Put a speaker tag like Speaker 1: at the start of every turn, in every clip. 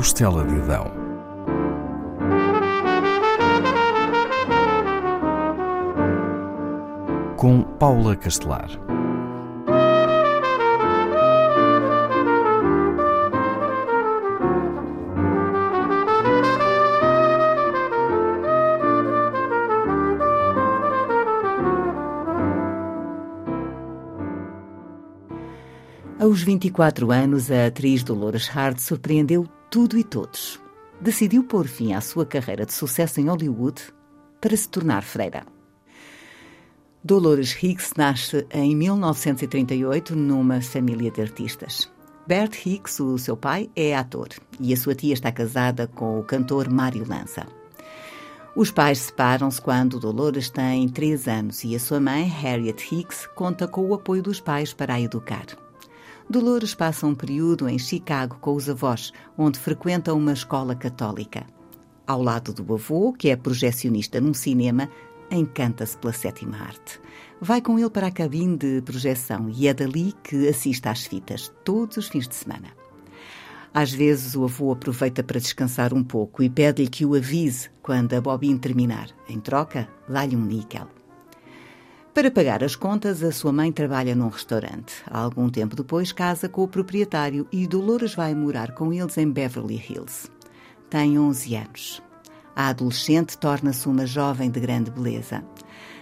Speaker 1: costela de Adão. Com Paula Castelar.
Speaker 2: Aos 24 anos, a atriz Dolores Hart surpreendeu tudo e todos. Decidiu pôr fim à sua carreira de sucesso em Hollywood para se tornar freira. Dolores Hicks nasce em 1938 numa família de artistas. Bert Hicks, o seu pai, é ator e a sua tia está casada com o cantor Mário Lanza. Os pais separam-se quando Dolores tem 3 anos e a sua mãe, Harriet Hicks, conta com o apoio dos pais para a educar. Dolores passa um período em Chicago com os avós, onde frequenta uma escola católica. Ao lado do avô, que é projecionista num cinema, encanta-se pela sétima arte. Vai com ele para a cabine de projeção e é dali que assiste às fitas, todos os fins de semana. Às vezes o avô aproveita para descansar um pouco e pede-lhe que o avise quando a bobine terminar. Em troca, dá-lhe um níquel. Para pagar as contas, a sua mãe trabalha num restaurante. Algum tempo depois, casa com o proprietário e Dolores vai morar com eles em Beverly Hills. Tem 11 anos. A adolescente torna-se uma jovem de grande beleza.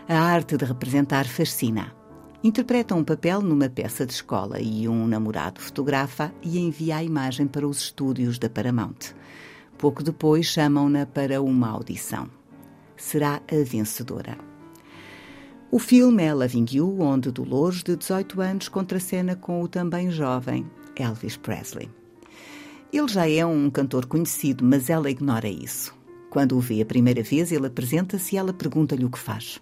Speaker 2: A arte de representar fascina. Interpreta um papel numa peça de escola e um namorado fotografa e envia a imagem para os estúdios da Paramount. Pouco depois chamam-na para uma audição. Será a vencedora. O filme é Loving You, onde Dolores, de 18 anos, contracena com o também jovem Elvis Presley. Ele já é um cantor conhecido, mas ela ignora isso. Quando o vê a primeira vez, ele apresenta-se e ela pergunta-lhe o que faz.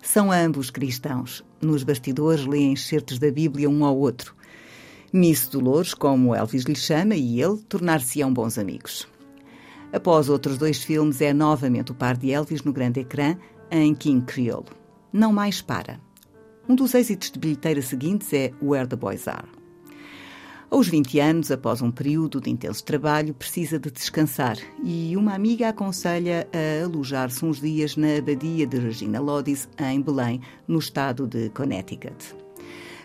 Speaker 2: São ambos cristãos. Nos bastidores leem excertos da Bíblia um ao outro. Miss Dolores, como Elvis lhe chama, e ele tornar-se-ão bons amigos. Após outros dois filmes, é novamente o par de Elvis no grande ecrã, em King Creole não mais para. Um dos êxitos de bilheteira seguintes é Where the Boys Are. Aos 20 anos, após um período de intenso trabalho, precisa de descansar e uma amiga aconselha a alojar-se uns dias na abadia de Regina Lodis, em Belém, no estado de Connecticut.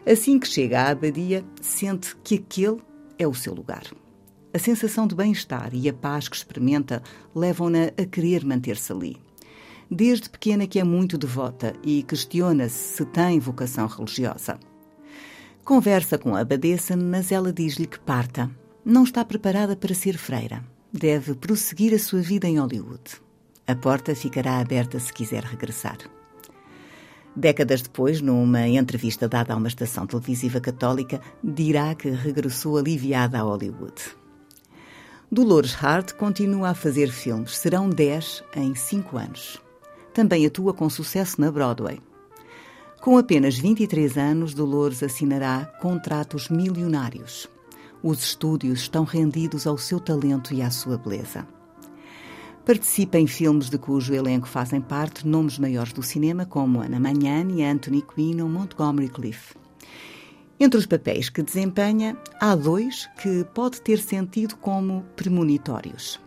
Speaker 2: Assim que chega à abadia, sente que aquele é o seu lugar. A sensação de bem-estar e a paz que experimenta levam-na a querer manter-se ali. Desde pequena que é muito devota e questiona-se se tem vocação religiosa. Conversa com a abadesa, mas ela diz-lhe que parta. Não está preparada para ser freira. Deve prosseguir a sua vida em Hollywood. A porta ficará aberta se quiser regressar. Décadas depois, numa entrevista dada a uma estação televisiva católica, dirá que regressou aliviada a Hollywood. Dolores Hart continua a fazer filmes. Serão 10 em 5 anos também atua com sucesso na Broadway. Com apenas 23 anos, Dolores assinará contratos milionários. Os estúdios estão rendidos ao seu talento e à sua beleza. Participa em filmes de cujo elenco fazem parte nomes maiores do cinema como Anna Magnani, Anthony Quinn ou Montgomery Clift. Entre os papéis que desempenha, há dois que pode ter sentido como premonitórios.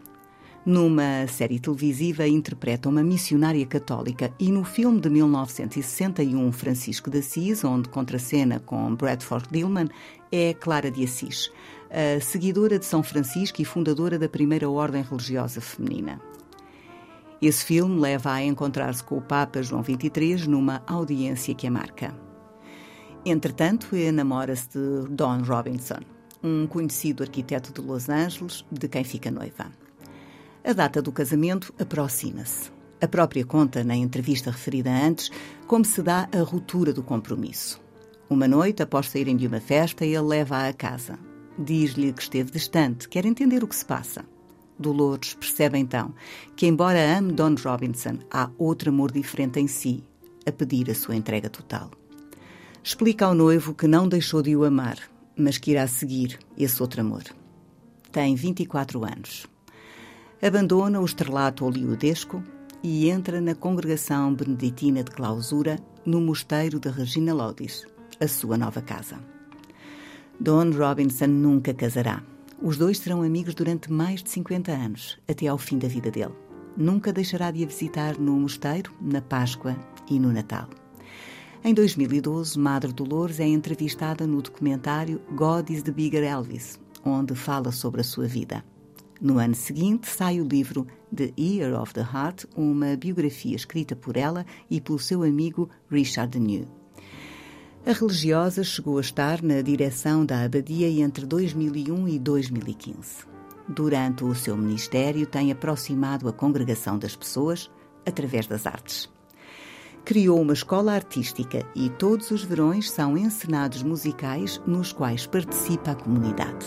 Speaker 2: Numa série televisiva, interpreta uma missionária católica e no filme de 1961, Francisco de Assis, onde contracena com Bradford Dillman, é Clara de Assis, a seguidora de São Francisco e fundadora da primeira ordem religiosa feminina. Esse filme leva a encontrar-se com o Papa João XXIII numa audiência que a marca. Entretanto, enamora-se de Don Robinson, um conhecido arquiteto de Los Angeles, de quem fica noiva. A data do casamento aproxima-se. A própria conta, na entrevista referida antes, como se dá a ruptura do compromisso. Uma noite, após saírem de uma festa, ele leva-a a casa. Diz-lhe que esteve distante, quer entender o que se passa. Dolores percebe então que, embora ame Don Robinson, há outro amor diferente em si, a pedir a sua entrega total. Explica ao noivo que não deixou de o amar, mas que irá seguir esse outro amor. Tem 24 anos abandona o estrelato hollywoodesco e entra na congregação beneditina de clausura no mosteiro de Regina Lodis, a sua nova casa. Don Robinson nunca casará. Os dois serão amigos durante mais de 50 anos, até ao fim da vida dele. Nunca deixará de a visitar no mosteiro, na Páscoa e no Natal. Em 2012, Madre Dolores é entrevistada no documentário God is the Bigger Elvis, onde fala sobre a sua vida. No ano seguinte, sai o livro The Year of the Heart, uma biografia escrita por ela e pelo seu amigo Richard New. A religiosa chegou a estar na direção da abadia entre 2001 e 2015. Durante o seu ministério, tem aproximado a congregação das pessoas através das artes criou uma escola artística e todos os verões são encenados musicais nos quais participa a comunidade.